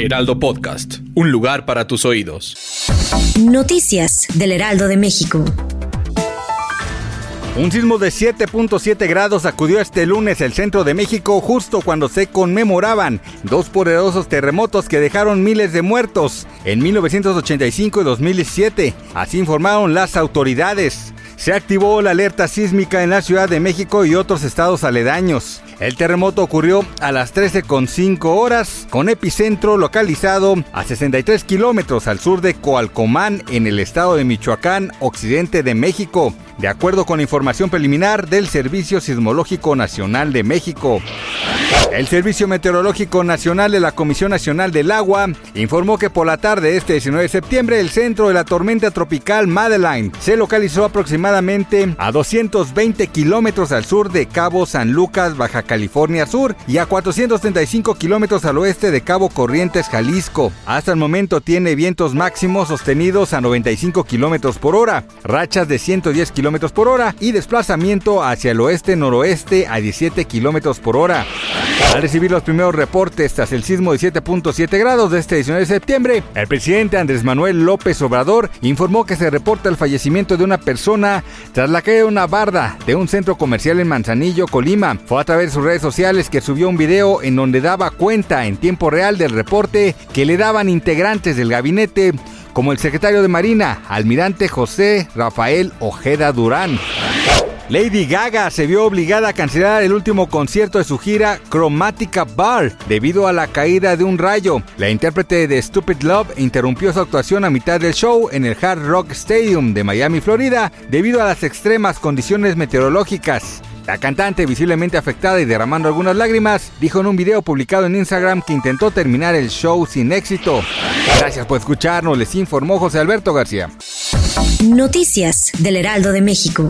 Heraldo Podcast, un lugar para tus oídos. Noticias del Heraldo de México. Un sismo de 7.7 grados sacudió este lunes el centro de México justo cuando se conmemoraban dos poderosos terremotos que dejaron miles de muertos en 1985 y 2017. Así informaron las autoridades. Se activó la alerta sísmica en la Ciudad de México y otros estados aledaños. El terremoto ocurrió a las 13.5 horas, con epicentro localizado a 63 kilómetros al sur de Coalcomán, en el estado de Michoacán, occidente de México, de acuerdo con información preliminar del Servicio Sismológico Nacional de México. El Servicio Meteorológico Nacional de la Comisión Nacional del Agua informó que por la tarde de este 19 de septiembre el centro de la tormenta tropical Madeline se localizó aproximadamente a 220 kilómetros al sur de Cabo San Lucas, Baja California Sur y a 435 kilómetros al oeste de Cabo Corrientes, Jalisco. Hasta el momento tiene vientos máximos sostenidos a 95 kilómetros por hora, rachas de 110 kilómetros por hora y desplazamiento hacia el oeste-noroeste a 17 kilómetros por hora. Al recibir los primeros reportes tras el sismo de 7.7 grados de este 19 de septiembre, el presidente Andrés Manuel López Obrador informó que se reporta el fallecimiento de una persona tras la caída de una barda de un centro comercial en Manzanillo, Colima. Fue a través de sus redes sociales que subió un video en donde daba cuenta en tiempo real del reporte que le daban integrantes del gabinete como el secretario de Marina, almirante José Rafael Ojeda Durán. Lady Gaga se vio obligada a cancelar el último concierto de su gira Chromatica Bar debido a la caída de un rayo. La intérprete de Stupid Love interrumpió su actuación a mitad del show en el Hard Rock Stadium de Miami, Florida, debido a las extremas condiciones meteorológicas. La cantante, visiblemente afectada y derramando algunas lágrimas, dijo en un video publicado en Instagram que intentó terminar el show sin éxito. Gracias por escucharnos, les informó José Alberto García. Noticias del Heraldo de México.